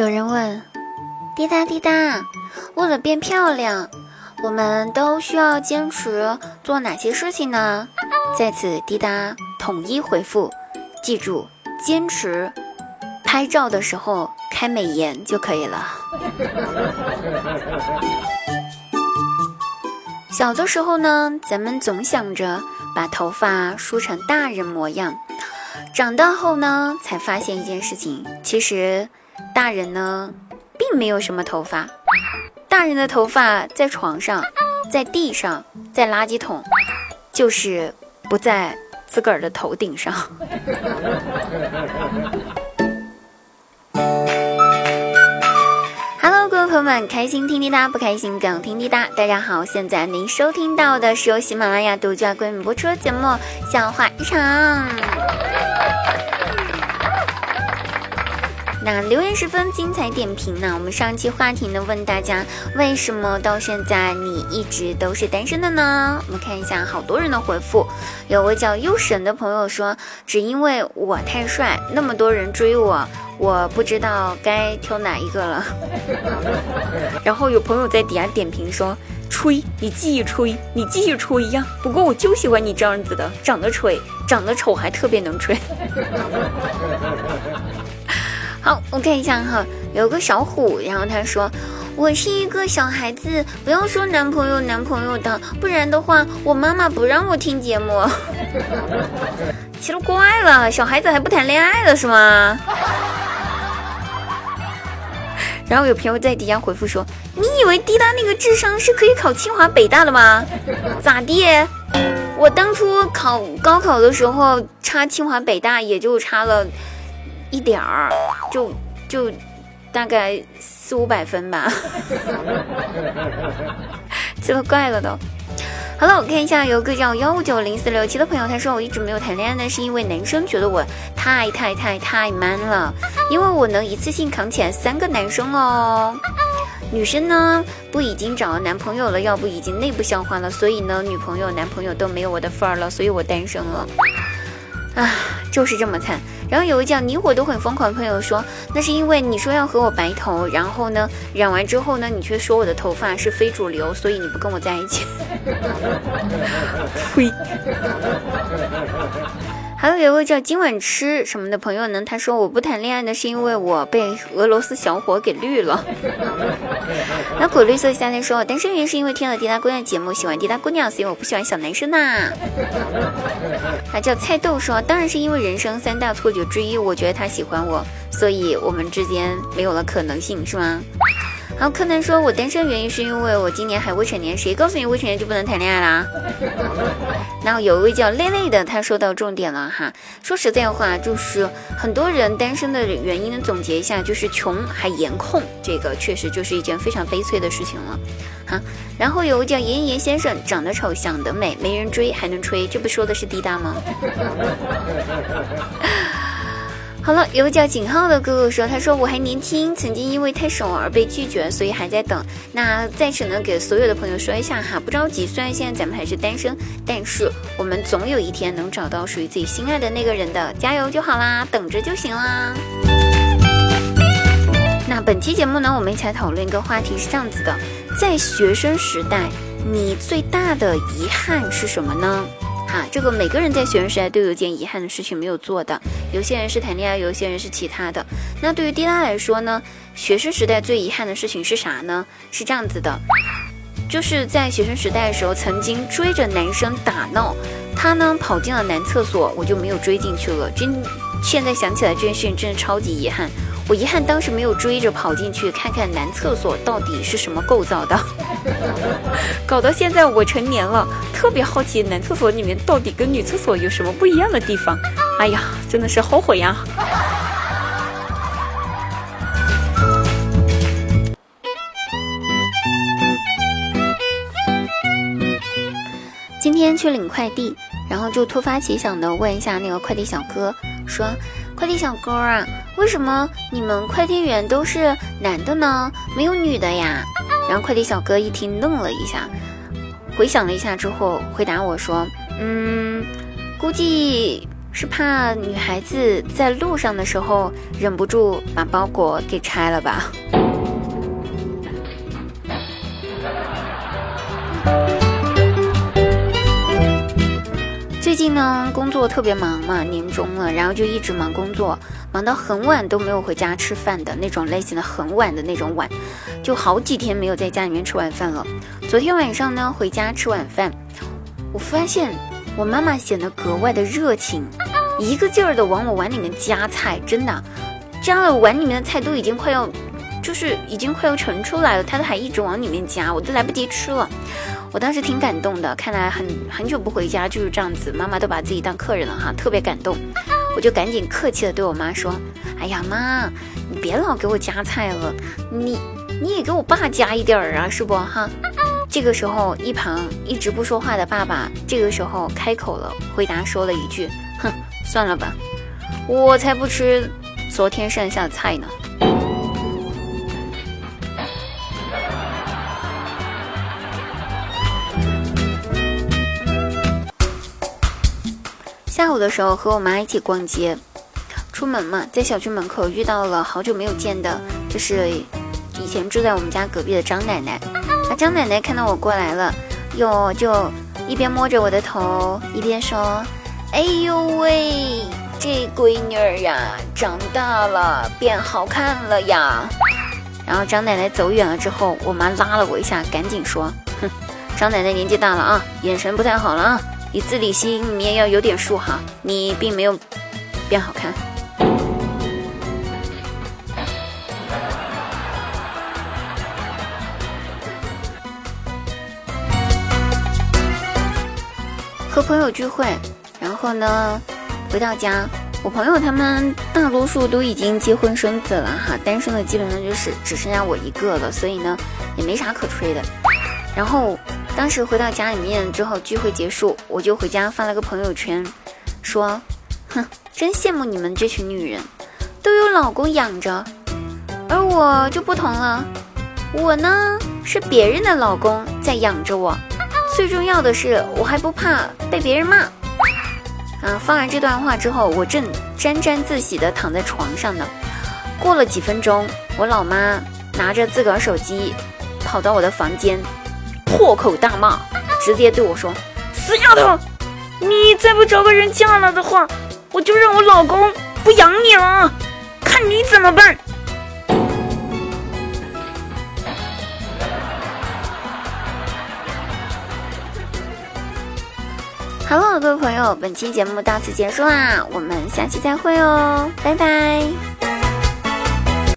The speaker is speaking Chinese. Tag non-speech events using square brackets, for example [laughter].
有人问：“滴答滴答，为了变漂亮，我们都需要坚持做哪些事情呢？”在此，滴答统一回复：记住，坚持拍照的时候开美颜就可以了。[laughs] 小的时候呢，咱们总想着把头发梳成大人模样，长大后呢，才发现一件事情，其实大人呢。并没有什么头发，大人的头发在床上，在地上，在垃圾桶，就是不在自个儿的头顶上。[laughs] Hello，各位朋友们，开心听滴答，不开心更听滴答。大家好，现在您收听到的是由喜马拉雅独家冠名播出的节目《笑话日常》。那留言十分精彩点评呢？我们上期话题呢问大家，为什么到现在你一直都是单身的呢？我们看一下好多人的回复，有位叫优神的朋友说，只因为我太帅，那么多人追我，我不知道该挑哪一个了。[laughs] 然后有朋友在底下点评说，吹，你继续吹，你继续吹呀。不过我就喜欢你这样子的，长得吹，长得丑还特别能吹。[laughs] 好，我看一下哈，有个小虎，然后他说：“我是一个小孩子，不要说男朋友男朋友的，不然的话，我妈妈不让我听节目。”奇了怪了，小孩子还不谈恋爱了是吗？[laughs] 然后有朋友在底下回复说：“你以为滴答那个智商是可以考清华北大的吗？咋地？我当初考高考的时候差清华北大也就差了。”一点儿，就就大概四五百分吧，[laughs] 奇了怪了都。好了，我看一下，有个叫幺五九零四六七的朋友，他说我一直没有谈恋爱呢，是因为男生觉得我太太太太 man 了，因为我能一次性扛起来三个男生哦。女生呢，不已经找了男朋友了，要不已经内部消化了，所以呢，女朋友男朋友都没有我的份儿了，所以我单身了。啊，就是这么惨。然后有一叫你我都很疯狂的朋友说，那是因为你说要和我白头，然后呢染完之后呢，你却说我的头发是非主流，所以你不跟我在一起。呸！[laughs] 还有一位叫今晚吃什么的朋友呢？他说我不谈恋爱呢，是因为我被俄罗斯小伙给绿了。[laughs] 那果绿色夏天说，单身原因是因为听了滴答姑娘节目，喜欢滴答姑娘，所以我不喜欢小男生呐。他叫菜豆说，当然是因为人生三大错觉之一，我觉得他喜欢我，所以我们之间没有了可能性，是吗？然后柯南说：“我单身原因是因为我今年还未成年，谁告诉你未成年就不能谈恋爱啦？” [laughs] 然后有一位叫累累的，他说到重点了哈。说实在话，就是很多人单身的原因呢，总结一下就是穷还颜控，这个确实就是一件非常悲催的事情了哈。然后有个叫严严先生，长得丑，想得美，没人追还能吹，这不说的是滴答吗？[laughs] 好了，有个叫景浩的哥哥说，他说我还年轻，曾经因为太瘦而被拒绝，所以还在等。那在此呢，给所有的朋友说一下哈，不着急，虽然现在咱们还是单身，但是我们总有一天能找到属于自己心爱的那个人的，加油就好啦，等着就行啦。那本期节目呢，我们一起来讨论一个话题，是这样子的，在学生时代，你最大的遗憾是什么呢？哈，这个每个人在学生时代都有件遗憾的事情没有做的，有些人是谈恋爱，有些人是其他的。那对于滴答来说呢，学生时代最遗憾的事情是啥呢？是这样子的，就是在学生时代的时候，曾经追着男生打闹，他呢跑进了男厕所，我就没有追进去了。真，现在想起来这件事情真的超级遗憾。我遗憾当时没有追着跑进去看看男厕所到底是什么构造的，[laughs] 搞到现在我成年了，特别好奇男厕所里面到底跟女厕所有什么不一样的地方。哎呀，真的是后悔呀！今天去领快递，然后就突发奇想的问一下那个快递小哥，说。快递小哥啊，为什么你们快递员都是男的呢？没有女的呀？然后快递小哥一听愣了一下，回想了一下之后，回答我说：“嗯，估计是怕女孩子在路上的时候忍不住把包裹给拆了吧？最近呢，工作特别忙嘛，年终了，然后就一直忙工作，忙到很晚都没有回家吃饭的那种类型的，很晚的那种晚，就好几天没有在家里面吃晚饭了。昨天晚上呢，回家吃晚饭，我发现我妈妈显得格外的热情，一个劲儿的往我碗里面夹菜，真的，夹了碗里面的菜都已经快要，就是已经快要盛出来了，她都还一直往里面夹，我都来不及吃了。我当时挺感动的，看来很很久不回家就是这样子，妈妈都把自己当客人了哈，特别感动。我就赶紧客气的对我妈说：“哎呀妈，你别老给我夹菜了，你你也给我爸夹一点儿啊，是不哈？”这个时候，一旁一直不说话的爸爸这个时候开口了，回答说了一句：“哼，算了吧，我才不吃昨天剩下的菜呢。”下午的时候和我妈一起逛街，出门嘛，在小区门口遇到了好久没有见的，就是以前住在我们家隔壁的张奶奶。那张奶奶看到我过来了，哟，就一边摸着我的头，一边说：“哎呦喂，这闺女儿呀，长大了，变好看了呀。”然后张奶奶走远了之后，我妈拉了我一下，赶紧说：“哼，张奶奶年纪大了啊，眼神不太好了啊。”你自己心里面要有点数哈，你并没有变好看。和朋友聚会，然后呢，回到家，我朋友他们大多数都已经结婚生子了哈，单身的基本上就是只剩下我一个了，所以呢，也没啥可吹的。然后。当时回到家里面之后，聚会结束，我就回家发了个朋友圈，说：“哼，真羡慕你们这群女人，都有老公养着，而我就不同了，我呢是别人的老公在养着我，最重要的是我还不怕被别人骂。”啊，发完这段话之后，我正沾沾自喜的躺在床上呢。过了几分钟，我老妈拿着自个儿手机，跑到我的房间。破口大骂，直接对我说：“死丫头，你再不找个人嫁了的话，我就让我老公不养你了，看你怎么办。”好了各位朋友，本期节目到此结束啦，我们下期再会哦，拜拜。